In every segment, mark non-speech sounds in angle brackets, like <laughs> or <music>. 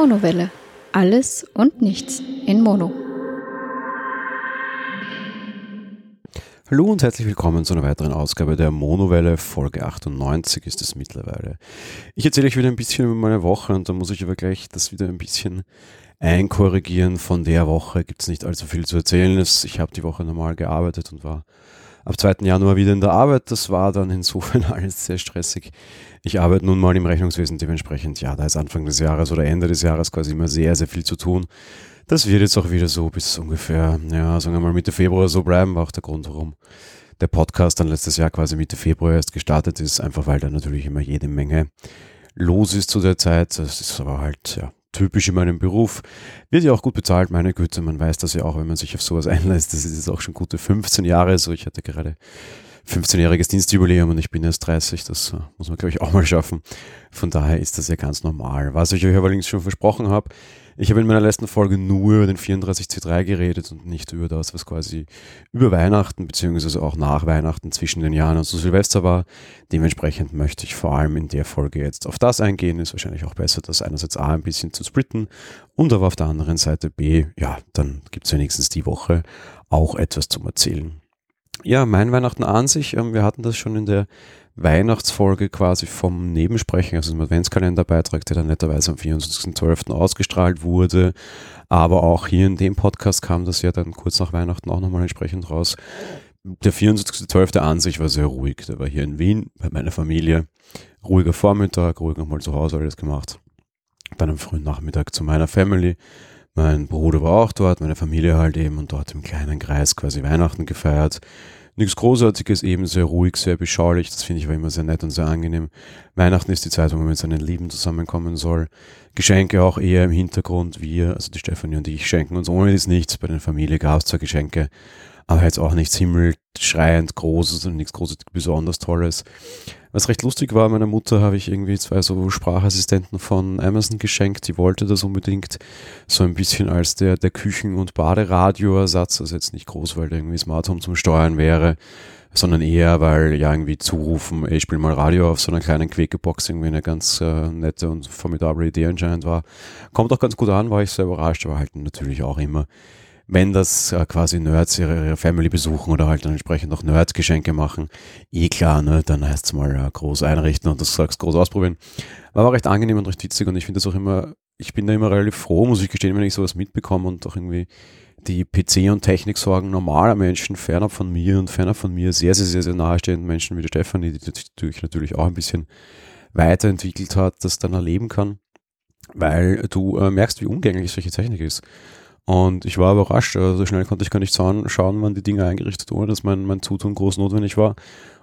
Monowelle. Alles und nichts in Mono. Hallo und herzlich willkommen zu einer weiteren Ausgabe der Monowelle. Folge 98 ist es mittlerweile. Ich erzähle euch wieder ein bisschen über meine Woche und da muss ich aber gleich das wieder ein bisschen einkorrigieren. Von der Woche gibt es nicht allzu viel zu erzählen. Ich habe die Woche normal gearbeitet und war ab 2. Januar wieder in der Arbeit. Das war dann insofern <laughs> alles sehr stressig. Ich arbeite nun mal im Rechnungswesen dementsprechend, ja, da ist Anfang des Jahres oder Ende des Jahres quasi immer sehr, sehr viel zu tun. Das wird jetzt auch wieder so bis ungefähr, ja, sagen wir mal Mitte Februar so bleiben, war auch der Grund, warum der Podcast dann letztes Jahr quasi Mitte Februar erst gestartet ist, einfach weil da natürlich immer jede Menge los ist zu der Zeit. Das ist aber halt, ja, typisch in meinem Beruf. Wird ja auch gut bezahlt, meine Güte. Man weiß das ja auch, wenn man sich auf sowas <laughs> einlässt. Das ist jetzt auch schon gute 15 Jahre so. Ich hatte gerade 15-jähriges Dienstjubiläum und ich bin erst 30. Das äh, muss man, glaube ich, auch mal schaffen. Von daher ist das ja ganz normal. Was ich euch allerdings schon versprochen habe, ich habe in meiner letzten Folge nur über den 34C3 geredet und nicht über das, was quasi über Weihnachten beziehungsweise auch nach Weihnachten zwischen den Jahren und zu Silvester war. Dementsprechend möchte ich vor allem in der Folge jetzt auf das eingehen. Ist wahrscheinlich auch besser, das einerseits A ein bisschen zu splitten und aber auf der anderen Seite B, ja, dann gibt es wenigstens die Woche auch etwas zum Erzählen. Ja, mein Weihnachten an sich, ähm, wir hatten das schon in der Weihnachtsfolge quasi vom Nebensprechen, also im Adventskalenderbeitrag, der dann netterweise am 24.12. ausgestrahlt wurde. Aber auch hier in dem Podcast kam das ja dann kurz nach Weihnachten auch nochmal entsprechend raus. Der 24.12. an sich war sehr ruhig. Der war hier in Wien bei meiner Familie. Ruhiger Vormittag, ruhig nochmal zu Hause alles gemacht. Dann am frühen Nachmittag zu meiner Family. Mein Bruder war auch dort, meine Familie halt eben und dort im kleinen Kreis quasi Weihnachten gefeiert. Nichts Großartiges, eben sehr ruhig, sehr beschaulich. Das finde ich war immer sehr nett und sehr angenehm. Weihnachten ist die Zeit, wo man mit seinen Lieben zusammenkommen soll. Geschenke auch eher im Hintergrund. Wir, also die Stefanie und ich, schenken uns ohne das nichts. Bei der Familie gab es zwar Geschenke, aber jetzt auch nichts himmelschreiend Großes und nichts Großes besonders Tolles. Was recht lustig war, meiner Mutter habe ich irgendwie zwei so Sprachassistenten von Amazon geschenkt. Die wollte das unbedingt so ein bisschen als der, der Küchen- und Baderadioersatz. Also jetzt nicht groß, weil der irgendwie Smart Home zum Steuern wäre, sondern eher, weil ja irgendwie zurufen, ich spiele mal Radio auf so einer kleinen Quäkebox irgendwie eine ganz äh, nette und formidable Idee anscheinend war. Kommt auch ganz gut an, war ich sehr überrascht, aber halt natürlich auch immer wenn das äh, quasi Nerds ihre, ihre, Family besuchen oder halt dann entsprechend auch Nerds-Geschenke machen, eh klar, ne, dann heißt es mal äh, groß einrichten und das sagst groß ausprobieren. War aber recht angenehm und recht witzig und ich finde das auch immer, ich bin da immer relativ froh, muss ich gestehen, wenn ich sowas mitbekomme und auch irgendwie die PC- und Techniksorgen normaler Menschen, fernab von mir und fernab von mir sehr, sehr, sehr, sehr nahestehenden Menschen wie die Stefanie, die natürlich, natürlich auch ein bisschen weiterentwickelt hat, das dann erleben kann, weil du äh, merkst, wie umgänglich solche Technik ist. Und ich war überrascht, also so schnell konnte ich gar nicht schauen, wann die Dinge eingerichtet wurden, dass mein, mein Zutun groß notwendig war.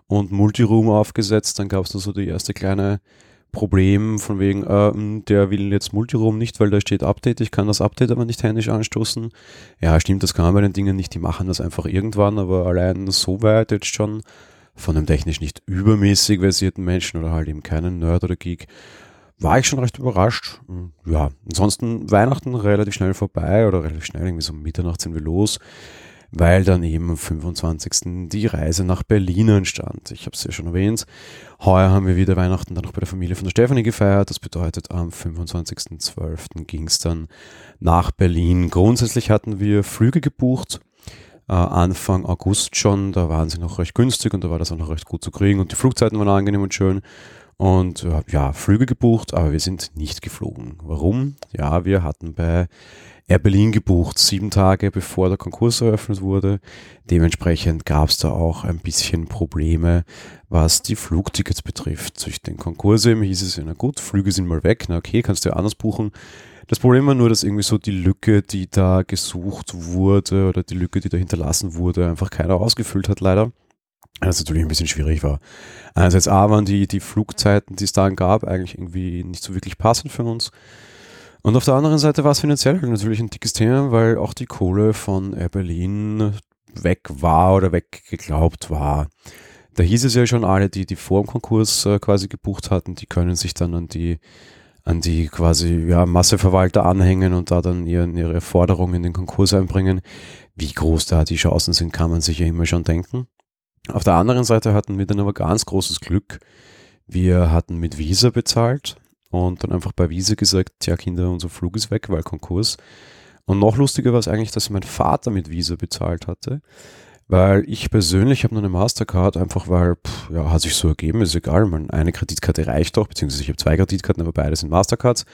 Und Multiroom aufgesetzt, dann gab es da so die erste kleine Problem von wegen, äh, der will jetzt Multiroom nicht, weil da steht Update, ich kann das Update aber nicht händisch anstoßen. Ja, stimmt, das kann man bei den Dingen nicht, die machen das einfach irgendwann, aber allein so weit jetzt schon von einem technisch nicht übermäßig versierten Menschen oder halt eben keinen Nerd oder Geek war ich schon recht überrascht. Ja, ansonsten Weihnachten relativ schnell vorbei oder relativ schnell, irgendwie so Mitternacht sind wir los, weil dann eben am 25. die Reise nach Berlin entstand. Ich habe es ja schon erwähnt. Heuer haben wir wieder Weihnachten dann noch bei der Familie von der Stefanie gefeiert. Das bedeutet, am 25.12. ging es dann nach Berlin. Grundsätzlich hatten wir Flüge gebucht. Äh, Anfang August schon, da waren sie noch recht günstig und da war das auch noch recht gut zu kriegen und die Flugzeiten waren angenehm und schön und äh, ja, Flüge gebucht, aber wir sind nicht geflogen. Warum? Ja, wir hatten bei Air Berlin gebucht, sieben Tage bevor der Konkurs eröffnet wurde. Dementsprechend gab es da auch ein bisschen Probleme, was die Flugtickets betrifft. Durch den Konkurs eben hieß es na gut, Flüge sind mal weg, na okay, kannst du ja anders buchen. Das Problem war nur, dass irgendwie so die Lücke, die da gesucht wurde oder die Lücke, die da hinterlassen wurde, einfach keiner ausgefüllt hat leider. Was natürlich ein bisschen schwierig war. Einerseits A waren die, die Flugzeiten, die es da gab, eigentlich irgendwie nicht so wirklich passend für uns. Und auf der anderen Seite war es finanziell natürlich ein dickes Thema, weil auch die Kohle von Air Berlin weg war oder weggeglaubt war. Da hieß es ja schon, alle, die, die vor dem Konkurs äh, quasi gebucht hatten, die können sich dann an die, an die quasi ja, Masseverwalter anhängen und da dann ihren, ihre Forderungen in den Konkurs einbringen. Wie groß da die Chancen sind, kann man sich ja immer schon denken. Auf der anderen Seite hatten wir dann aber ganz großes Glück. Wir hatten mit Visa bezahlt und dann einfach bei Visa gesagt, ja Kinder, unser Flug ist weg, weil Konkurs. Und noch lustiger war es eigentlich, dass mein Vater mit Visa bezahlt hatte, weil ich persönlich habe nur eine Mastercard, einfach weil, pff, ja, hat sich so ergeben, ist egal, man, eine Kreditkarte reicht doch, beziehungsweise ich habe zwei Kreditkarten, aber beide sind Mastercards.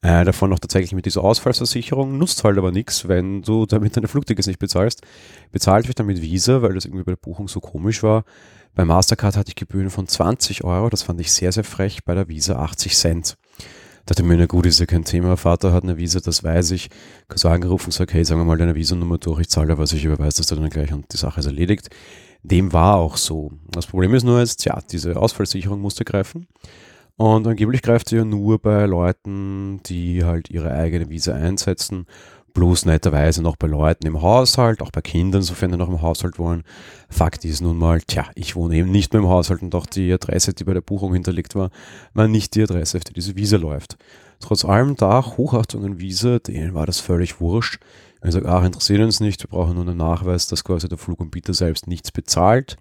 Äh, davon noch tatsächlich mit dieser Ausfallsversicherung, nutzt halt aber nichts, wenn du damit deine Flugtickets nicht bezahlst. Bezahlt wird dann mit Visa, weil das irgendwie bei der Buchung so komisch war. Bei Mastercard hatte ich Gebühren von 20 Euro, das fand ich sehr, sehr frech, bei der Visa 80 Cent. Da dachte mir, na gut, ist ja kein Thema, Vater hat eine Visa, das weiß ich. Kann so angerufen und gesagt, hey, sagen wir mal deine Visa-Nummer durch, ich zahle da was, ich überweise das dann gleich und die Sache ist erledigt. Dem war auch so. Das Problem ist nur jetzt, ja, diese Ausfallsicherung musste greifen. Und angeblich greift sie ja nur bei Leuten, die halt ihre eigene Visa einsetzen, bloß netterweise noch bei Leuten im Haushalt, auch bei Kindern, sofern die noch im Haushalt wohnen. Fakt ist nun mal, tja, ich wohne eben nicht mehr im Haushalt und auch die Adresse, die bei der Buchung hinterlegt war, war nicht die Adresse, auf die diese Visa läuft. Trotz allem da Hochachtung an Visa, denen war das völlig wurscht. Ich sage, ach, interessiert uns nicht, wir brauchen nur einen Nachweis, dass quasi der Fluganbieter selbst nichts bezahlt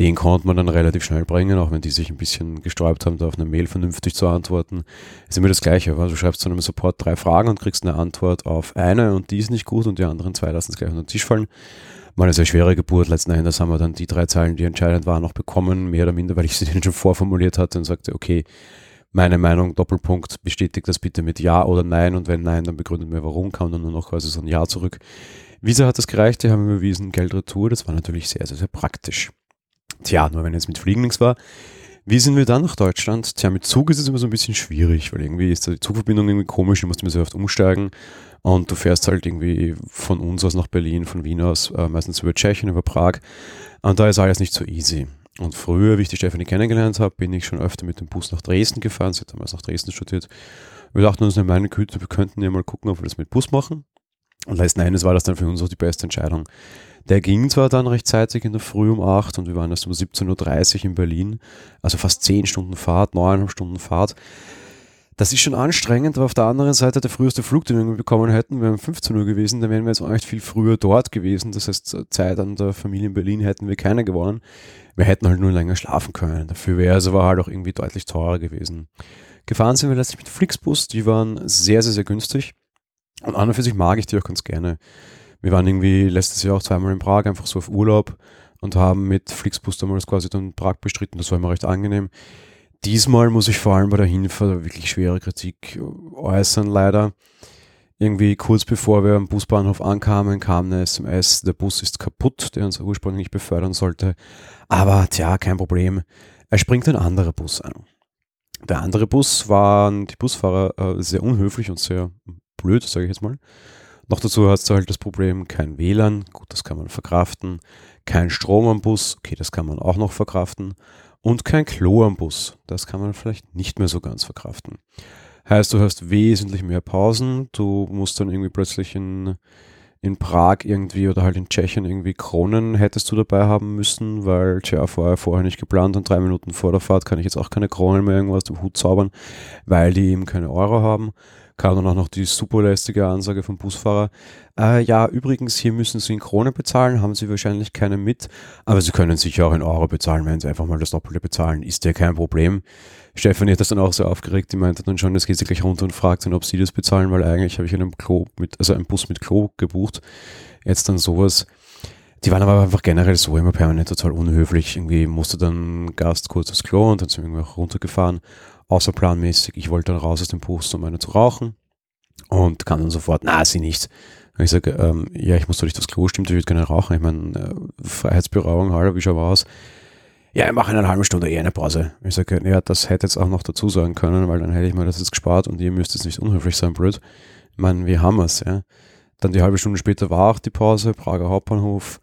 den konnte man dann relativ schnell bringen, auch wenn die sich ein bisschen gesträubt haben, da auf eine Mail vernünftig zu antworten. Ist immer das Gleiche. Du schreibst zu einem Support drei Fragen und kriegst eine Antwort auf eine und die ist nicht gut und die anderen zwei lassen es gleich unter den Tisch fallen. Mal eine sehr schwere Geburt. Letzten Endes haben wir dann die drei Zeilen, die entscheidend waren, noch bekommen, mehr oder minder, weil ich sie denen schon vorformuliert hatte und sagte, okay, meine Meinung, Doppelpunkt, bestätigt das bitte mit Ja oder Nein und wenn Nein, dann begründet mir warum, kam dann nur noch quasi so ein Ja zurück. Visa hat das gereicht, die haben überwiesen, Geld retour, das war natürlich sehr, sehr, sehr praktisch. Tja, nur wenn jetzt mit Fliegen nichts war. Wie sind wir dann nach Deutschland? Tja, mit Zug ist es immer so ein bisschen schwierig, weil irgendwie ist die Zugverbindung irgendwie komisch, du musst immer so oft umsteigen und du fährst halt irgendwie von uns aus nach Berlin, von Wien aus, äh, meistens über Tschechien, über Prag und da ist alles nicht so easy. Und früher, wie ich die Stefanie kennengelernt habe, bin ich schon öfter mit dem Bus nach Dresden gefahren. Sie hat damals nach Dresden studiert. Wir dachten uns, meine Güte, wir könnten ja mal gucken, ob wir das mit Bus machen. Und letzten Endes war das dann für uns auch die beste Entscheidung. Der ging zwar dann rechtzeitig in der Früh um 8 und wir waren erst um 17.30 Uhr in Berlin, also fast 10 Stunden Fahrt, 9 Stunden Fahrt. Das ist schon anstrengend, aber auf der anderen Seite der früheste Flug, den wir bekommen hätten, wäre um 15 Uhr gewesen, dann wären wir jetzt auch echt viel früher dort gewesen. Das heißt, Zeit an der Familie in Berlin hätten wir keine gewonnen. Wir hätten halt nur länger schlafen können. Dafür wäre es aber halt auch irgendwie deutlich teurer gewesen. Gefahren sind wir letztlich mit Flixbus, die waren sehr, sehr, sehr günstig. Und an und für sich mag ich die auch ganz gerne. Wir waren irgendwie letztes Jahr auch zweimal in Prag, einfach so auf Urlaub und haben mit Flixbus damals quasi dann Prag bestritten. Das war immer recht angenehm. Diesmal muss ich vor allem bei der Hinfahrt wirklich schwere Kritik äußern, leider. Irgendwie kurz bevor wir am Busbahnhof ankamen, kam eine SMS, der Bus ist kaputt, der uns ursprünglich befördern sollte. Aber tja, kein Problem. Er springt ein anderer Bus an. Der andere Bus waren die Busfahrer äh, sehr unhöflich und sehr blöd, sage ich jetzt mal. Noch dazu hast du halt das Problem, kein WLAN, gut, das kann man verkraften, kein Strom am Bus, okay, das kann man auch noch verkraften. Und kein Klo am Bus, das kann man vielleicht nicht mehr so ganz verkraften. Heißt, du hast wesentlich mehr Pausen, du musst dann irgendwie plötzlich in, in Prag irgendwie oder halt in Tschechien irgendwie Kronen hättest du dabei haben müssen, weil tja, vorher, vorher nicht geplant und drei Minuten vor der Fahrt kann ich jetzt auch keine Kronen mehr irgendwo aus dem Hut zaubern, weil die eben keine Euro haben kam dann auch noch die super lästige Ansage vom Busfahrer. Äh, ja, übrigens, hier müssen Sie in Krone bezahlen, haben Sie wahrscheinlich keine mit, aber Sie können sicher auch in Euro bezahlen, wenn Sie einfach mal das Doppelte bezahlen, ist ja kein Problem. Stefanie hat das dann auch so aufgeregt, die meinte dann schon, das geht sie gleich runter und fragt dann, ob sie das bezahlen, weil eigentlich habe ich einen Klo mit, also einen Bus mit Klo gebucht. Jetzt dann sowas. Die waren aber einfach generell so immer permanent total unhöflich. Irgendwie musste dann Gast kurz aufs Klo und dann sind wir irgendwie auch runtergefahren außerplanmäßig. Ich wollte dann raus aus dem Bus, um eine zu rauchen und kann dann sofort, na, sie nicht. Und ich sage, ähm, ja, ich muss doch nicht aufs Klo, stimmt, ich würde gerne rauchen. Ich meine, äh, Freiheitsberauung, hallo, wie schauen wir aus? Ja, ich mache in einer halben Stunde eher eine Pause. Ich sage, ja, das hätte jetzt auch noch dazu sagen können, weil dann hätte ich mir das jetzt gespart und ihr müsst jetzt nicht unhöflich sein, blöd. Ich meine, wir haben es, ja. Dann die halbe Stunde später war auch die Pause, Prager Hauptbahnhof.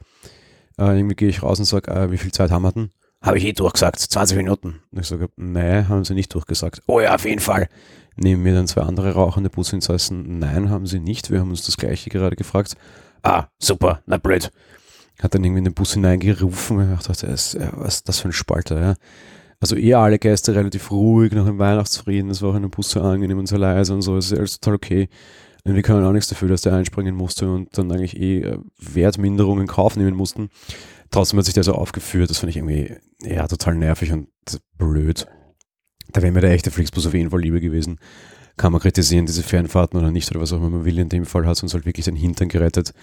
Äh, irgendwie gehe ich raus und sage, äh, wie viel Zeit haben wir denn? Habe ich eh durchgesagt, 20 Minuten. Und ich sage, nein, haben sie nicht durchgesagt. Oh ja, auf jeden Fall. Nehmen mir dann zwei andere rauchende Businsassen. Nein, haben sie nicht. Wir haben uns das gleiche gerade gefragt. Ah, super, na blöd. Hat dann irgendwie in den Bus hineingerufen. Ich dachte, das, ja, was ist das für ein Spalter, ja. Also eh alle Gäste relativ ruhig nach dem Weihnachtsfrieden. Es war auch in dem Bus so angenehm und so leise und so. Es ist alles total okay. Und wir können auch nichts dafür, dass der einspringen musste und dann eigentlich eh äh, Wertminderungen in Kauf nehmen mussten. Trotzdem hat sich der so aufgeführt, das fand ich irgendwie ja total nervig und blöd. Da wäre mir der echte Flixbus auf jeden Fall lieber gewesen. Kann man kritisieren, diese Fernfahrten oder nicht, oder was auch immer man will. In dem Fall hat es uns halt wirklich den Hintern gerettet.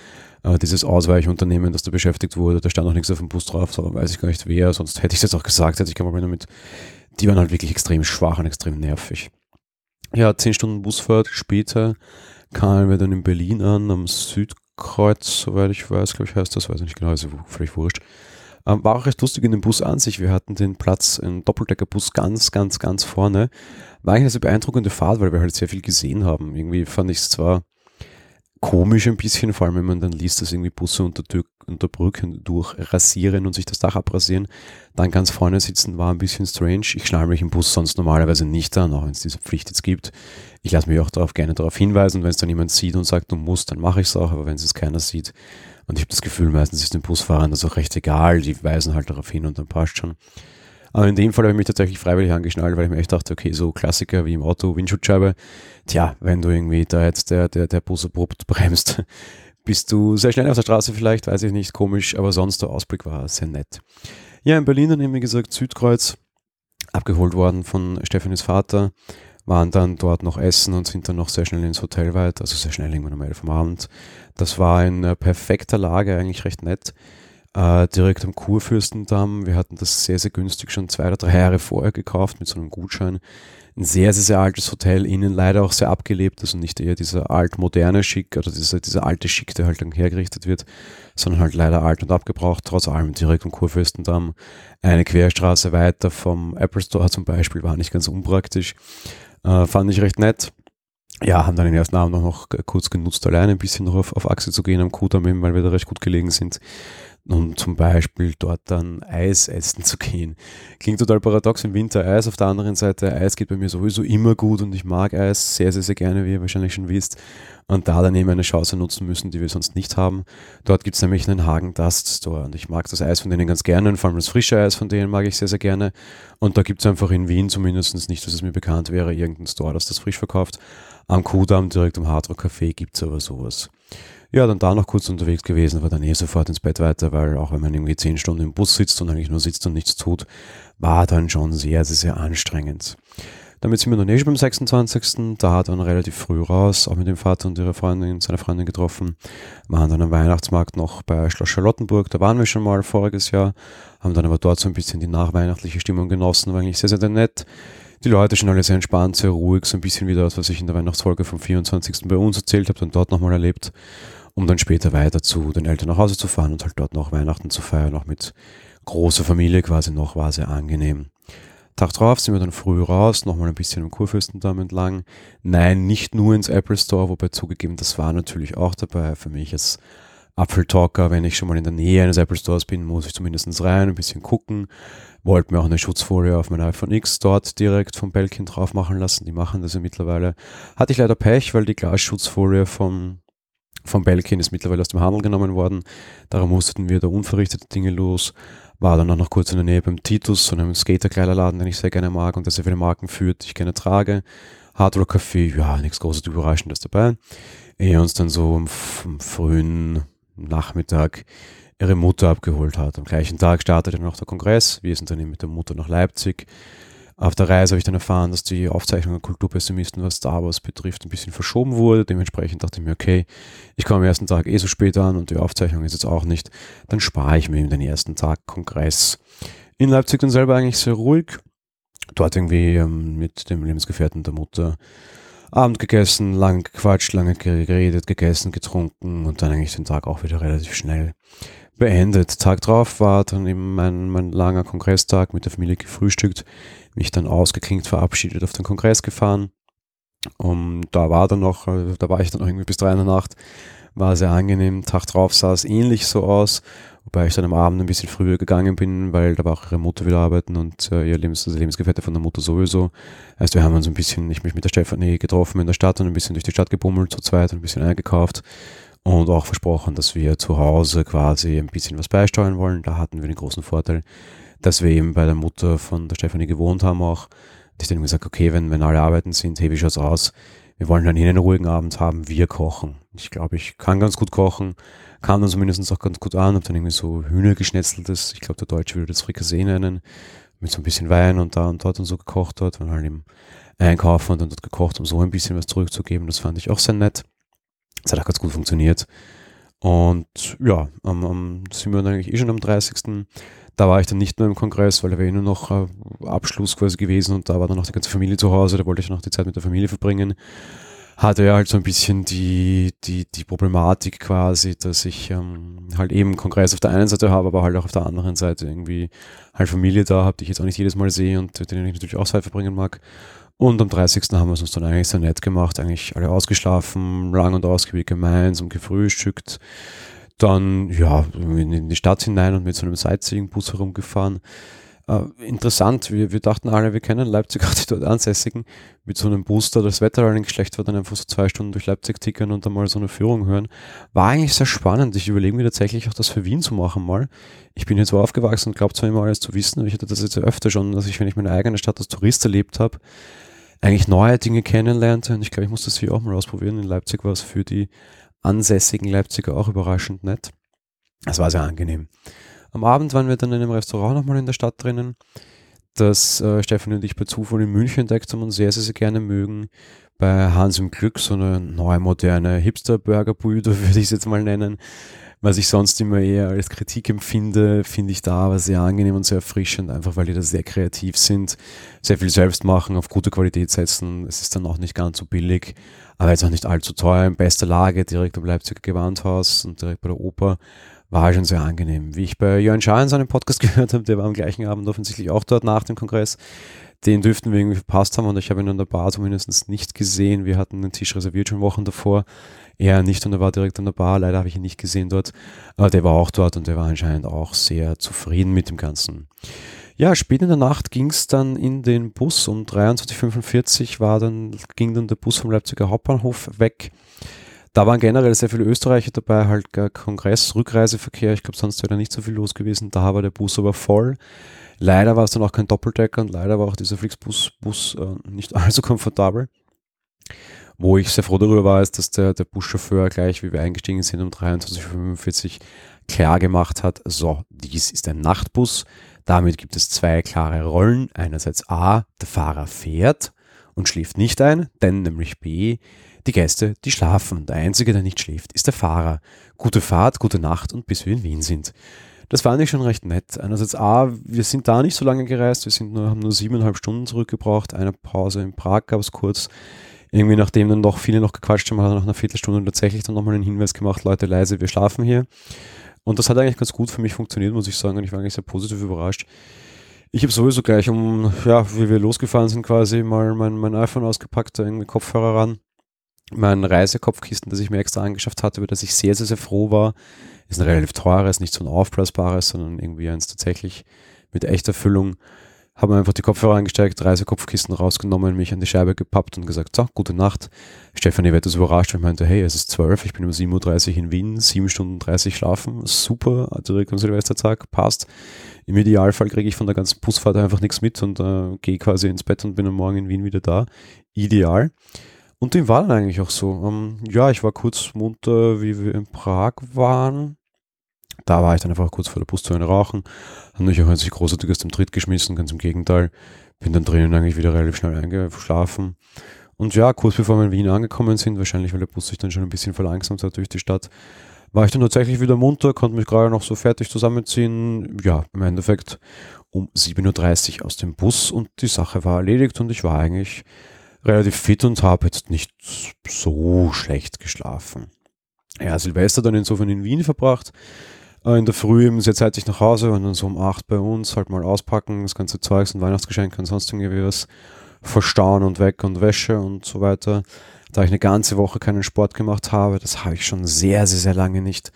Äh, dieses Ausweichunternehmen, das da beschäftigt wurde, da stand auch nichts auf dem Bus drauf, so weiß ich gar nicht wer, sonst hätte ich es jetzt auch gesagt, hätte ich kein Problem damit. Die waren halt wirklich extrem schwach und extrem nervig. Ja, zehn Stunden Busfahrt später kamen wir dann in Berlin an, am Südkreuz, soweit ich weiß, glaube ich heißt das, weiß ich nicht genau, ist völlig wurscht. Ähm, war auch recht lustig in dem Bus an sich. Wir hatten den Platz im Doppeldeckerbus ganz, ganz, ganz vorne. War eigentlich eine beeindruckende Fahrt, weil wir halt sehr viel gesehen haben. Irgendwie fand ich es zwar komisch ein bisschen, vor allem wenn man dann liest, dass irgendwie Busse unter, unter Brücken durchrasieren und sich das Dach abrasieren. Dann ganz vorne sitzen war ein bisschen strange. Ich schnall mich im Bus sonst normalerweise nicht an, auch wenn es diese Pflicht jetzt gibt. Ich lasse mich auch darauf gerne darauf hinweisen. Wenn es dann jemand sieht und sagt, du musst, dann mache ich es auch. Aber wenn es keiner sieht, und ich habe das Gefühl, meistens ist den Busfahrern das auch recht egal. Die weisen halt darauf hin und dann passt schon. Aber in dem Fall habe ich mich tatsächlich freiwillig angeschnallt, weil ich mir echt dachte, okay, so Klassiker wie im Auto, Windschutzscheibe. Tja, wenn du irgendwie da jetzt der, der, der Bus abrupt <laughs> bremst, bist du sehr schnell auf der Straße vielleicht, weiß ich nicht, komisch, aber sonst der Ausblick war sehr nett. Ja, in Berlin dann eben, wie gesagt, Südkreuz, abgeholt worden von Stefanis Vater waren dann dort noch essen und sind dann noch sehr schnell ins Hotel weiter, also sehr schnell irgendwann um elf am Abend. Das war in äh, perfekter Lage, eigentlich recht nett. Äh, direkt am Kurfürstendamm. Wir hatten das sehr, sehr günstig schon zwei oder drei Jahre vorher gekauft mit so einem Gutschein. Ein sehr, sehr, sehr altes Hotel, innen leider auch sehr abgelebt, also nicht eher dieser altmoderne Schick oder dieser, dieser alte Schick, der halt dann hergerichtet wird, sondern halt leider alt und abgebraucht, trotz allem direkt am Kurfürstendamm. Eine Querstraße weiter vom Apple Store zum Beispiel war nicht ganz unpraktisch. Äh, fand ich recht nett. Ja, haben dann den ersten Abend noch kurz genutzt, alleine ein bisschen noch auf, auf Achse zu gehen am Kudamm, weil wir da recht gut gelegen sind um zum Beispiel dort dann Eis essen zu gehen. Klingt total paradox im Winter Eis, auf der anderen Seite Eis geht bei mir sowieso immer gut und ich mag Eis sehr, sehr, sehr gerne, wie ihr wahrscheinlich schon wisst. Und da dann eben eine Chance nutzen müssen, die wir sonst nicht haben. Dort gibt es nämlich einen Hagen Dust Store und ich mag das Eis von denen ganz gerne und vor allem das frische Eis von denen mag ich sehr, sehr gerne. Und da gibt es einfach in Wien zumindest nicht, dass es mir bekannt wäre, irgendein Store, das das frisch verkauft. Am Kudamm, direkt am Hardrock Café gibt es aber sowas. Ja, dann da noch kurz unterwegs gewesen, war dann eh sofort ins Bett weiter, weil auch wenn man irgendwie zehn Stunden im Bus sitzt und eigentlich nur sitzt und nichts tut, war dann schon sehr, sehr, sehr anstrengend. Damit sind wir noch nicht beim 26. Da dann relativ früh raus, auch mit dem Vater und ihrer Freundin, seiner Freundin getroffen. Waren dann am Weihnachtsmarkt noch bei Schloss Charlottenburg, da waren wir schon mal voriges Jahr, haben dann aber dort so ein bisschen die nachweihnachtliche Stimmung genossen, war eigentlich sehr, sehr nett. Die Leute schon alle sehr entspannt, sehr ruhig, so ein bisschen wie das, was ich in der Weihnachtsfolge vom 24. bei uns erzählt habe, dann dort nochmal erlebt um dann später weiter zu den Eltern nach Hause zu fahren und halt dort noch Weihnachten zu feiern, auch mit großer Familie quasi noch, war sehr angenehm. Tag drauf sind wir dann früh raus, nochmal ein bisschen im Kurfürstendamm entlang. Nein, nicht nur ins Apple Store, wobei zugegeben, das war natürlich auch dabei. Für mich als Apfeltalker, wenn ich schon mal in der Nähe eines Apple Stores bin, muss ich zumindest rein, ein bisschen gucken. Wollte mir auch eine Schutzfolie auf mein iPhone X dort direkt vom Belkin drauf machen lassen. Die machen das ja mittlerweile. Hatte ich leider Pech, weil die Glasschutzfolie vom vom Belkin ist mittlerweile aus dem Handel genommen worden. Darum mussten wir da unverrichtete Dinge los. War dann auch noch kurz in der Nähe beim Titus, so einem Skater-Kleiderladen, den ich sehr gerne mag und der sehr viele Marken führt, die ich gerne trage. Hardrock Café, ja, nichts Großes Überraschendes dabei. Ehe uns dann so am, am frühen Nachmittag ihre Mutter abgeholt hat. Am gleichen Tag startete noch der Kongress. Wir sind dann mit der Mutter nach Leipzig. Auf der Reise habe ich dann erfahren, dass die Aufzeichnung der Kulturpessimisten, was Star Wars betrifft, ein bisschen verschoben wurde. Dementsprechend dachte ich mir, okay, ich komme am ersten Tag eh so spät an und die Aufzeichnung ist jetzt auch nicht. Dann spare ich mir eben den ersten Tag Kongress. In Leipzig dann selber eigentlich sehr ruhig. Dort irgendwie ähm, mit dem Lebensgefährten der Mutter Abend gegessen, lang gequatscht, lange geredet, gegessen, getrunken und dann eigentlich den Tag auch wieder relativ schnell beendet. Tag drauf war dann eben mein, mein langer Kongresstag mit der Familie gefrühstückt mich dann ausgeklingt verabschiedet, auf den Kongress gefahren. Und da war dann noch, äh, da war ich dann irgendwie bis drei in der Nacht, war sehr angenehm. Tag drauf sah es ähnlich so aus, wobei ich dann am Abend ein bisschen früher gegangen bin, weil da war auch ihre Mutter wieder arbeiten und äh, ihr Lebens also Lebensgefährte von der Mutter sowieso. Also wir haben uns ein bisschen, ich mich mit der Stefanie getroffen in der Stadt und ein bisschen durch die Stadt gebummelt zu zweit und ein bisschen eingekauft und auch versprochen, dass wir zu Hause quasi ein bisschen was beisteuern wollen. Da hatten wir den großen Vorteil, dass wir eben bei der Mutter von der Stefanie gewohnt haben auch. Ich dann gesagt, okay, wenn, wenn alle arbeiten sind, hey, wie schaut's aus? Wir wollen dann hier einen ruhigen Abend haben, wir kochen. Ich glaube, ich kann ganz gut kochen, kam dann zumindest auch ganz gut an, habe dann irgendwie so Hühner geschnetzeltes, ich glaube, der Deutsche würde das Frikassee nennen, mit so ein bisschen Wein und da und dort und so gekocht dort, waren halt eben einkaufen und dann dort gekocht, um so ein bisschen was zurückzugeben. Das fand ich auch sehr nett. Das hat auch ganz gut funktioniert. Und ja, am, am, sind wir dann eigentlich eh schon am 30. Da war ich dann nicht mehr im Kongress, weil da war eh nur noch äh, Abschluss quasi gewesen und da war dann noch die ganze Familie zu Hause, da wollte ich noch die Zeit mit der Familie verbringen. Hatte ja halt so ein bisschen die, die, die Problematik quasi, dass ich ähm, halt eben Kongress auf der einen Seite habe, aber halt auch auf der anderen Seite irgendwie halt Familie da habe, die ich jetzt auch nicht jedes Mal sehe und denen ich natürlich auch Zeit verbringen mag. Und am 30. haben wir es uns dann eigentlich sehr nett gemacht, eigentlich alle ausgeschlafen, lang und ausgiebig gemeinsam gefrühstückt. Dann, ja, in die Stadt hinein und mit so einem Sightseeing-Bus herumgefahren. Äh, interessant, wir, wir dachten alle, wir kennen Leipzig, <laughs> auch die dort Ansässigen, mit so einem Booster, das Wetter allerdings schlecht war, dann einfach so zwei Stunden durch Leipzig tickern und dann mal so eine Führung hören. War eigentlich sehr spannend. Ich überlege mir tatsächlich auch das für Wien zu machen mal. Ich bin hier zwar aufgewachsen und glaube zwar immer alles zu wissen, aber ich hatte das jetzt öfter schon, dass ich, wenn ich meine eigene Stadt als Tourist erlebt habe, eigentlich neue Dinge kennenlernte. Und ich glaube, ich muss das hier auch mal ausprobieren. In Leipzig war es für die ansässigen Leipziger auch überraschend nett. Es war sehr angenehm. Am Abend waren wir dann in einem Restaurant nochmal in der Stadt drinnen, das äh, Stefan und ich bei Zufall in München entdeckt haben und sehr, sehr, sehr gerne mögen. Bei Hans im Glück, so eine neue, moderne Hipster-Burger-Bude, <laughs> würde ich es jetzt mal nennen. Was ich sonst immer eher als Kritik empfinde, finde ich da aber sehr angenehm und sehr erfrischend, einfach weil die da sehr kreativ sind, sehr viel selbst machen, auf gute Qualität setzen. Es ist dann auch nicht ganz so billig, aber jetzt auch nicht allzu teuer, in bester Lage, direkt am Leipziger Gewandhaus und direkt bei der Oper. War schon sehr angenehm. Wie ich bei Jörn Schaar in seinem Podcast <laughs> gehört habe, der war am gleichen Abend offensichtlich auch dort nach dem Kongress. Den dürften wir irgendwie verpasst haben und ich habe ihn an der Bar zumindest nicht gesehen. Wir hatten einen Tisch reserviert schon Wochen davor er nicht und er war direkt an der Bar. Leider habe ich ihn nicht gesehen dort. Aber der war auch dort und der war anscheinend auch sehr zufrieden mit dem Ganzen. Ja, spät in der Nacht ging es dann in den Bus. Um 23.45 war dann, ging dann der Bus vom Leipziger Hauptbahnhof weg. Da waren generell sehr viele Österreicher dabei, halt Kongress, Rückreiseverkehr. Ich glaube, sonst wäre da nicht so viel los gewesen. Da war der Bus aber voll. Leider war es dann auch kein Doppeldecker und leider war auch dieser Flixbus Bus, äh, nicht <laughs> allzu komfortabel. Wo ich sehr froh darüber war, ist, dass der, der Buschauffeur gleich, wie wir eingestiegen sind, um 23.45 klar gemacht hat, so, dies ist ein Nachtbus. Damit gibt es zwei klare Rollen. Einerseits A, der Fahrer fährt und schläft nicht ein, denn nämlich B, die Gäste, die schlafen. Der Einzige, der nicht schläft, ist der Fahrer. Gute Fahrt, gute Nacht und bis wir in Wien sind. Das fand ich schon recht nett. Einerseits A, wir sind da nicht so lange gereist, wir sind nur, haben nur siebeneinhalb Stunden zurückgebraucht. Eine Pause in Prag gab es kurz irgendwie nachdem dann doch viele noch gequatscht haben, hat er nach einer Viertelstunde tatsächlich dann nochmal einen Hinweis gemacht, Leute leise, wir schlafen hier. Und das hat eigentlich ganz gut für mich funktioniert, muss ich sagen, und ich war eigentlich sehr positiv überrascht. Ich habe sowieso gleich um, ja, wie wir losgefahren sind, quasi mal mein, mein iPhone ausgepackt, irgendwie Kopfhörer ran. Mein Reisekopfkissen, das ich mir extra angeschafft hatte, über das ich sehr, sehr, sehr froh war, ist ein relativ teures, nicht so ein aufblasbares, sondern irgendwie eins tatsächlich mit echter Füllung habe einfach die Kopfhörer eingesteckt, Reisekopfkissen rausgenommen, mich an die Scheibe gepappt und gesagt, so, gute Nacht. Stefanie wird das überrascht und meinte, hey, es ist zwölf, ich bin um 7.30 Uhr in Wien, 7 Stunden 30 schlafen, super, direkt am Silvestertag, passt. Im Idealfall kriege ich von der ganzen Busfahrt einfach nichts mit und äh, gehe quasi ins Bett und bin am Morgen in Wien wieder da. Ideal. Und dem war dann eigentlich auch so. Ähm, ja, ich war kurz munter, wie wir in Prag waren. Da war ich dann einfach kurz vor der Buszone rauchen. Habe mich auch nicht großartig aus dem Tritt geschmissen, ganz im Gegenteil. Bin dann drinnen eigentlich wieder relativ schnell eingeschlafen. Und ja, kurz bevor wir in Wien angekommen sind, wahrscheinlich weil der Bus sich dann schon ein bisschen verlangsamt hat durch die Stadt, war ich dann tatsächlich wieder munter, konnte mich gerade noch so fertig zusammenziehen. Ja, im Endeffekt um 7.30 Uhr aus dem Bus und die Sache war erledigt und ich war eigentlich relativ fit und habe jetzt nicht so schlecht geschlafen. Ja, Silvester dann insofern in Wien verbracht. Äh, in der Früh eben sehr zeitig nach Hause und dann so um acht bei uns halt mal auspacken, das ganze Zeugs und Weihnachtsgeschenke und sonst irgendwie was verstauen und weg und Wäsche und so weiter. Da ich eine ganze Woche keinen Sport gemacht habe, das habe ich schon sehr, sehr, sehr lange nicht,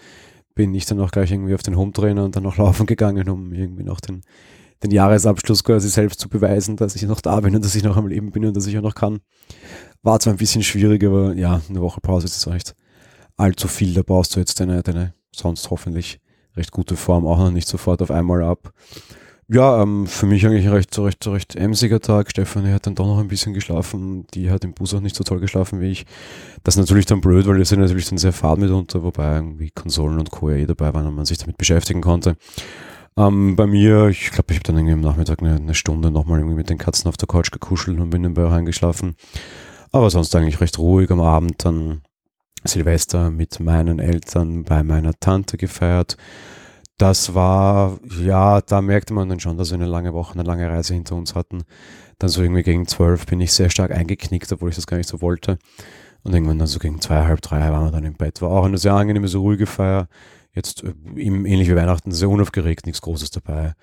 bin ich dann auch gleich irgendwie auf den Hometrainer und dann noch laufen gegangen, um irgendwie noch den, den Jahresabschluss quasi selbst zu beweisen, dass ich noch da bin und dass ich noch am Leben bin und dass ich auch noch kann. War zwar ein bisschen schwierig, aber ja, eine Woche Pause ist jetzt recht allzu viel. Da baust du jetzt deine, deine sonst hoffentlich recht gute Form, auch noch nicht sofort auf einmal ab. Ja, ähm, für mich eigentlich ein recht, recht, recht emsiger Tag. Stefanie hat dann doch noch ein bisschen geschlafen. Die hat im Bus auch nicht so toll geschlafen wie ich. Das ist natürlich dann blöd, weil wir sind natürlich dann sehr fad mitunter, wobei irgendwie Konsolen und Co. eh dabei waren und man sich damit beschäftigen konnte. Ähm, bei mir, ich glaube, ich habe dann irgendwie am Nachmittag eine, eine Stunde nochmal irgendwie mit den Katzen auf der Couch gekuschelt und bin dann bei eingeschlafen. Aber sonst eigentlich recht ruhig am Abend. Dann Silvester mit meinen Eltern bei meiner Tante gefeiert. Das war, ja, da merkte man dann schon, dass wir eine lange Woche, eine lange Reise hinter uns hatten. Dann so irgendwie gegen zwölf bin ich sehr stark eingeknickt, obwohl ich das gar nicht so wollte. Und irgendwann dann so gegen zweieinhalb, drei waren wir dann im Bett. War auch eine sehr angenehme, so ruhige Feier. Jetzt äh, ähnlich wie Weihnachten, sehr unaufgeregt, nichts Großes dabei.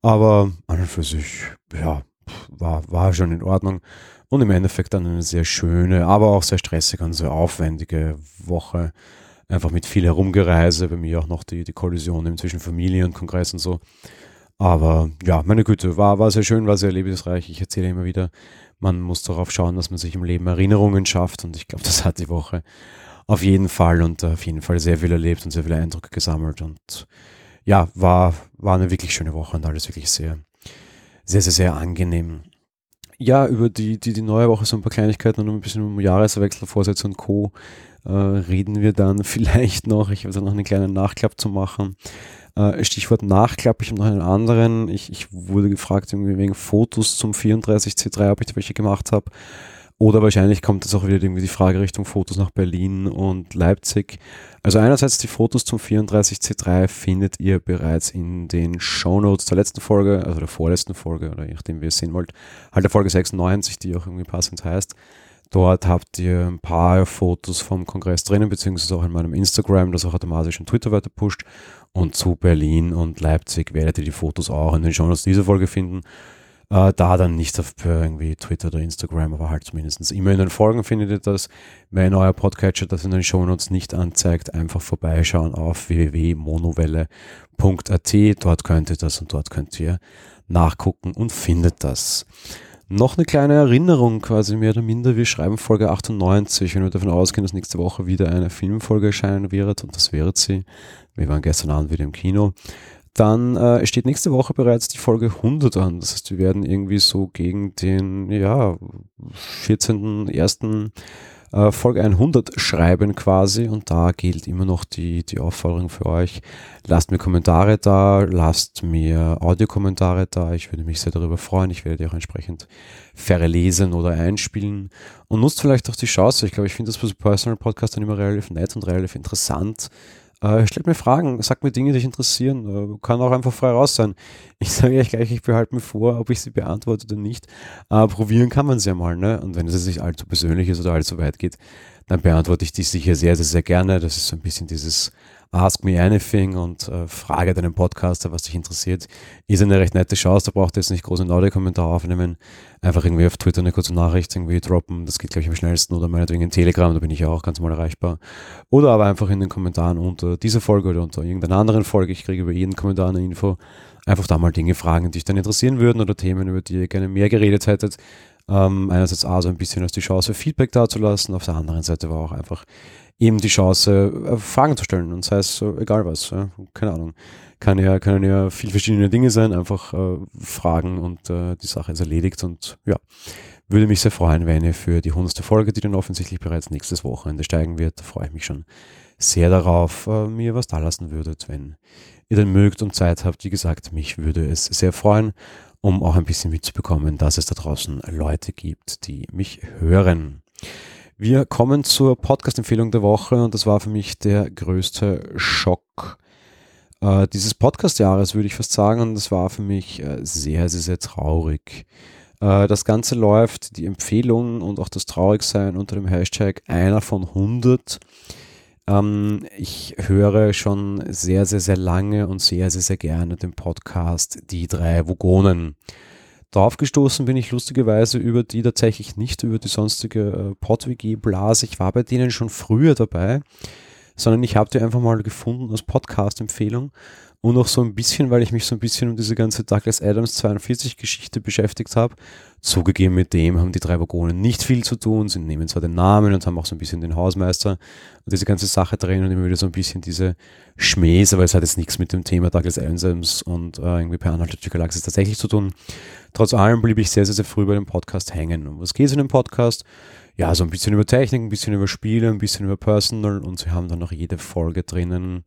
Aber an und für sich, ja, war, war schon in Ordnung. Und im Endeffekt dann eine sehr schöne, aber auch sehr stressige und sehr aufwendige Woche. Einfach mit viel Herumgereise, bei mir auch noch die, die Kollision zwischen Familie und Kongress und so. Aber ja, meine Güte, war, war sehr schön, war sehr lebensreich. Ich erzähle immer wieder, man muss darauf schauen, dass man sich im Leben Erinnerungen schafft. Und ich glaube, das hat die Woche auf jeden Fall und auf jeden Fall sehr viel erlebt und sehr viele Eindrücke gesammelt. Und ja, war, war eine wirklich schöne Woche und alles wirklich sehr, sehr, sehr, sehr angenehm. Ja, über die, die, die neue Woche so ein paar Kleinigkeiten und ein bisschen um Jahreswechsel, Vorsätze und Co. Äh, reden wir dann <laughs> vielleicht noch. Ich habe da noch einen kleinen Nachklapp zu machen. Äh, Stichwort Nachklapp, ich habe noch einen anderen. Ich, ich wurde gefragt wegen Fotos zum 34C3, ob ich welche gemacht habe. Oder wahrscheinlich kommt es auch wieder irgendwie die Frage Richtung Fotos nach Berlin und Leipzig. Also einerseits die Fotos zum 34C3 findet ihr bereits in den Show Notes der letzten Folge, also der vorletzten Folge, oder je nachdem wie ihr es sehen wollt, halt der Folge 96, die auch irgendwie passend heißt. Dort habt ihr ein paar Fotos vom Kongress drinnen, beziehungsweise auch in meinem Instagram, das auch automatisch in Twitter weiter pusht. Und zu Berlin und Leipzig werdet ihr die Fotos auch in den Shownotes dieser Folge finden. Äh, da dann nicht auf irgendwie Twitter oder Instagram, aber halt zumindest immer in den Folgen findet ihr das. Wenn euer Podcatcher das in den Shownotes nicht anzeigt, einfach vorbeischauen auf www.monowelle.at. Dort könnt ihr das und dort könnt ihr nachgucken und findet das. Noch eine kleine Erinnerung quasi mehr oder minder. Wir schreiben Folge 98, wenn wir davon ausgehen, dass nächste Woche wieder eine Filmfolge erscheinen wird und das wird sie. Wir waren gestern Abend wieder im Kino. Dann äh, steht nächste Woche bereits die Folge 100 an. Das heißt, wir werden irgendwie so gegen den ja, 14.01. Äh, Folge 100 schreiben quasi. Und da gilt immer noch die, die Aufforderung für euch. Lasst mir Kommentare da, lasst mir Audiokommentare da. Ich würde mich sehr darüber freuen. Ich werde die auch entsprechend verlesen oder einspielen. Und nutzt vielleicht auch die Chance. Ich glaube, ich finde das für Personal Podcast dann immer relativ nett und relativ interessant äh, stellt mir Fragen, sagt mir Dinge, die dich interessieren. Äh, kann auch einfach frei raus sein. Ich sage euch gleich, ich behalte mir vor, ob ich sie beantworte oder nicht. Äh, probieren kann man es ja mal. Ne? Und wenn es nicht allzu persönlich ist oder allzu weit geht, dann beantworte ich die sicher sehr, sehr, sehr gerne. Das ist so ein bisschen dieses Ask Me Anything und äh, frage deinen Podcaster, was dich interessiert. Ist eine recht nette Chance, da braucht ihr jetzt nicht groß einen Audiokommentar aufnehmen. Einfach irgendwie auf Twitter eine kurze Nachricht irgendwie droppen, das geht gleich am schnellsten oder meinetwegen in Telegram, da bin ich ja auch ganz mal erreichbar. Oder aber einfach in den Kommentaren unter dieser Folge oder unter irgendeiner anderen Folge, ich kriege über jeden Kommentar eine Info. Einfach da mal Dinge fragen, die dich dann interessieren würden oder Themen, über die ihr gerne mehr geredet hättet. Ähm, einerseits A, so ein bisschen als die Chance, Feedback dazulassen, auf der anderen Seite war auch einfach eben die Chance, äh, Fragen zu stellen. Und sei es egal was, keine Ahnung. Kann ja, können ja viel verschiedene Dinge sein, einfach äh, Fragen und äh, die Sache ist erledigt. Und ja, würde mich sehr freuen, wenn ihr für die hundertste Folge, die dann offensichtlich bereits nächstes Wochenende steigen wird, da freue ich mich schon sehr darauf, mir was da lassen würdet, wenn ihr denn mögt und Zeit habt. Wie gesagt, mich würde es sehr freuen, um auch ein bisschen mitzubekommen, dass es da draußen Leute gibt, die mich hören. Wir kommen zur Podcast-Empfehlung der Woche und das war für mich der größte Schock äh, dieses Podcast-Jahres, würde ich fast sagen. Und das war für mich äh, sehr, sehr, sehr traurig. Äh, das Ganze läuft, die Empfehlung und auch das Traurigsein unter dem Hashtag einer von 100. Ähm, ich höre schon sehr, sehr, sehr lange und sehr, sehr, sehr gerne den Podcast Die drei Vogonen. Drauf gestoßen bin ich lustigerweise über die tatsächlich nicht über die sonstige äh, PodWG-Blase. Ich war bei denen schon früher dabei, sondern ich habe die einfach mal gefunden als Podcast-Empfehlung und auch so ein bisschen, weil ich mich so ein bisschen um diese ganze Douglas Adams 42 Geschichte beschäftigt habe. Zugegeben mit dem haben die drei Wagonen nicht viel zu tun. Sie nehmen zwar den Namen und haben auch so ein bisschen den Hausmeister und diese ganze Sache drehen und immer wieder so ein bisschen diese Schmähs, aber es hat jetzt nichts mit dem Thema Douglas Adams und äh, irgendwie per Anhalt der Galaxis tatsächlich zu tun. Trotz allem blieb ich sehr, sehr, sehr früh bei dem Podcast hängen. Um was geht es in dem Podcast? ja, so ein bisschen über Technik, ein bisschen über Spiele, ein bisschen über Personal und sie haben dann noch jede Folge drinnen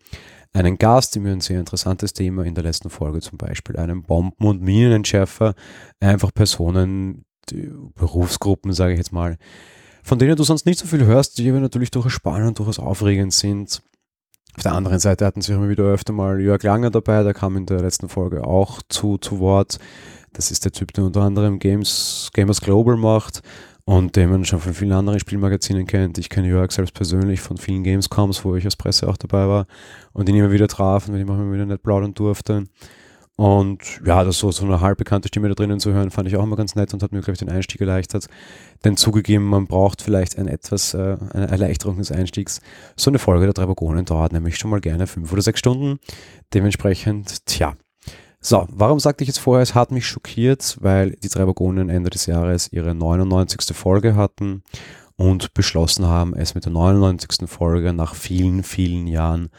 einen Gast, immer ein sehr interessantes Thema in der letzten Folge zum Beispiel, einen Bomben- und Minenentschärfer, einfach Personen, Berufsgruppen, sage ich jetzt mal, von denen du sonst nicht so viel hörst, die aber natürlich durchaus spannend und durchaus aufregend sind. Auf der anderen Seite hatten sie immer wieder öfter mal Jörg Langer dabei, der kam in der letzten Folge auch zu, zu Wort. Das ist der Typ, der unter anderem Games, Gamers Global macht und den man schon von vielen anderen Spielmagazinen kennt. Ich kenne Jörg selbst persönlich von vielen Gamescoms, wo ich als Presse auch dabei war und ihn immer wieder traf und mit ihm auch immer wieder nicht plaudern durfte. Und ja, das so, so eine halb bekannte Stimme da drinnen zu hören, fand ich auch immer ganz nett und hat mir, glaube ich, den Einstieg erleichtert. Denn zugegeben, man braucht vielleicht ein etwas, äh, eine Erleichterung des Einstiegs. So eine Folge der drei Wagonen dauert nämlich schon mal gerne fünf oder sechs Stunden. Dementsprechend, tja. So, warum sagte ich jetzt vorher, es hat mich schockiert, weil die drei Wagonen Ende des Jahres ihre 99. Folge hatten und beschlossen haben, es mit der 99. Folge nach vielen, vielen Jahren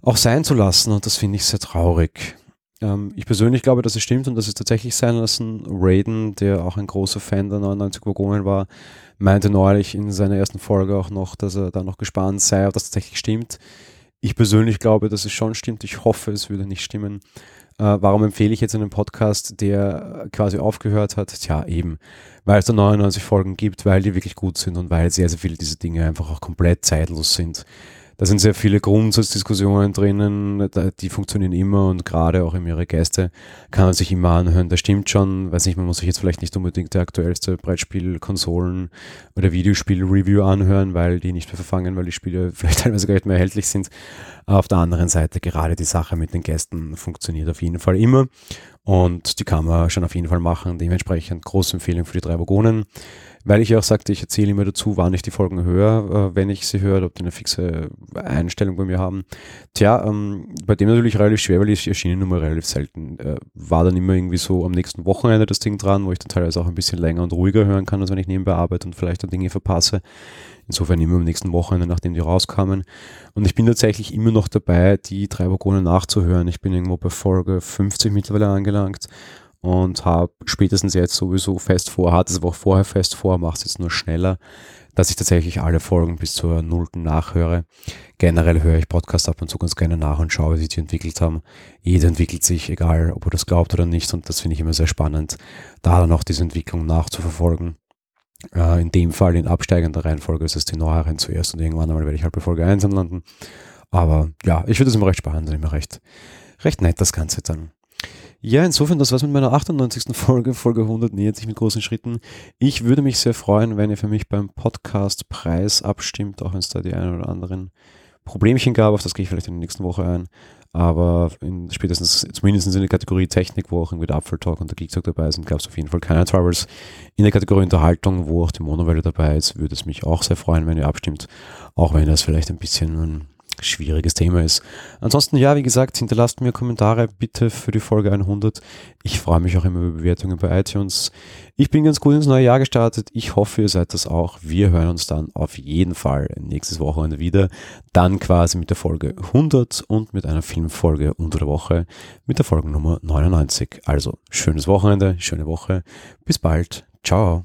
auch sein zu lassen. Und das finde ich sehr traurig. Ähm, ich persönlich glaube, dass es stimmt und dass es tatsächlich sein lassen. Raiden, der auch ein großer Fan der 99 Wagonen war, meinte neulich in seiner ersten Folge auch noch, dass er da noch gespannt sei, ob das tatsächlich stimmt. Ich persönlich glaube, dass es schon stimmt. Ich hoffe, es würde nicht stimmen. Äh, warum empfehle ich jetzt einen Podcast, der quasi aufgehört hat? Tja, eben, weil es da 99 Folgen gibt, weil die wirklich gut sind und weil sehr, sehr viele dieser Dinge einfach auch komplett zeitlos sind. Da sind sehr viele Grundsatzdiskussionen drinnen, die funktionieren immer und gerade auch in ihre Gäste kann man sich immer anhören. Das stimmt schon, weiß nicht, man muss sich jetzt vielleicht nicht unbedingt der aktuellste Brettspiel, Konsolen oder Videospiel-Review anhören, weil die nicht mehr verfangen, weil die Spiele <laughs> vielleicht teilweise gar nicht mehr erhältlich sind. Auf der anderen Seite, gerade die Sache mit den Gästen funktioniert auf jeden Fall immer und die kann man schon auf jeden Fall machen. Dementsprechend große Empfehlung für die drei Wagonen weil ich auch sagte, ich erzähle immer dazu, wann ich die Folgen höre, äh, wenn ich sie höre, ob die eine fixe Einstellung bei mir haben. Tja, ähm, bei dem natürlich relativ schwer, weil ich erschienen immer relativ selten. Äh, war dann immer irgendwie so am nächsten Wochenende das Ding dran, wo ich dann teilweise auch ein bisschen länger und ruhiger hören kann, als wenn ich nebenbei arbeite und vielleicht dann Dinge verpasse. Insofern immer am nächsten Wochenende, nachdem die rauskamen. Und ich bin tatsächlich immer noch dabei, die drei Waggone nachzuhören. Ich bin irgendwo bei Folge 50 mittlerweile angelangt und habe spätestens jetzt sowieso fest vor, hatte es aber auch vorher fest vor, mache es jetzt nur schneller, dass ich tatsächlich alle Folgen bis zur nullten nachhöre. Generell höre ich Podcasts ab und zu ganz gerne nach und schaue, wie sie die entwickelt haben. Jeder entwickelt sich, egal ob er das glaubt oder nicht und das finde ich immer sehr spannend, da dann auch diese Entwicklung nachzuverfolgen. Äh, in dem Fall in absteigender Reihenfolge ist es die neueren zuerst und irgendwann einmal werde ich halt bei Folge 1 landen. Aber ja, ich finde es immer recht spannend und immer recht, recht nett, das Ganze dann. Ja, insofern, das war's mit meiner 98. Folge. Folge 100 nähert sich mit großen Schritten. Ich würde mich sehr freuen, wenn ihr für mich beim Podcast-Preis abstimmt, auch wenn es da die ein oder anderen Problemchen gab. Auf das gehe ich vielleicht in der nächsten Woche ein. Aber in, spätestens, zumindest in der Kategorie Technik, wo auch irgendwie der Apfeltalk und der Geektalk dabei sind, gab es auf jeden Fall keine Troubles. In der Kategorie Unterhaltung, wo auch die Monowelle dabei ist, würde es mich auch sehr freuen, wenn ihr abstimmt. Auch wenn das vielleicht ein bisschen schwieriges Thema ist. Ansonsten, ja, wie gesagt, hinterlasst mir Kommentare bitte für die Folge 100. Ich freue mich auch immer über Bewertungen bei iTunes. Ich bin ganz gut ins neue Jahr gestartet. Ich hoffe, ihr seid das auch. Wir hören uns dann auf jeden Fall nächstes Wochenende wieder. Dann quasi mit der Folge 100 und mit einer Filmfolge unter der Woche mit der Folgennummer 99. Also, schönes Wochenende, schöne Woche. Bis bald. Ciao.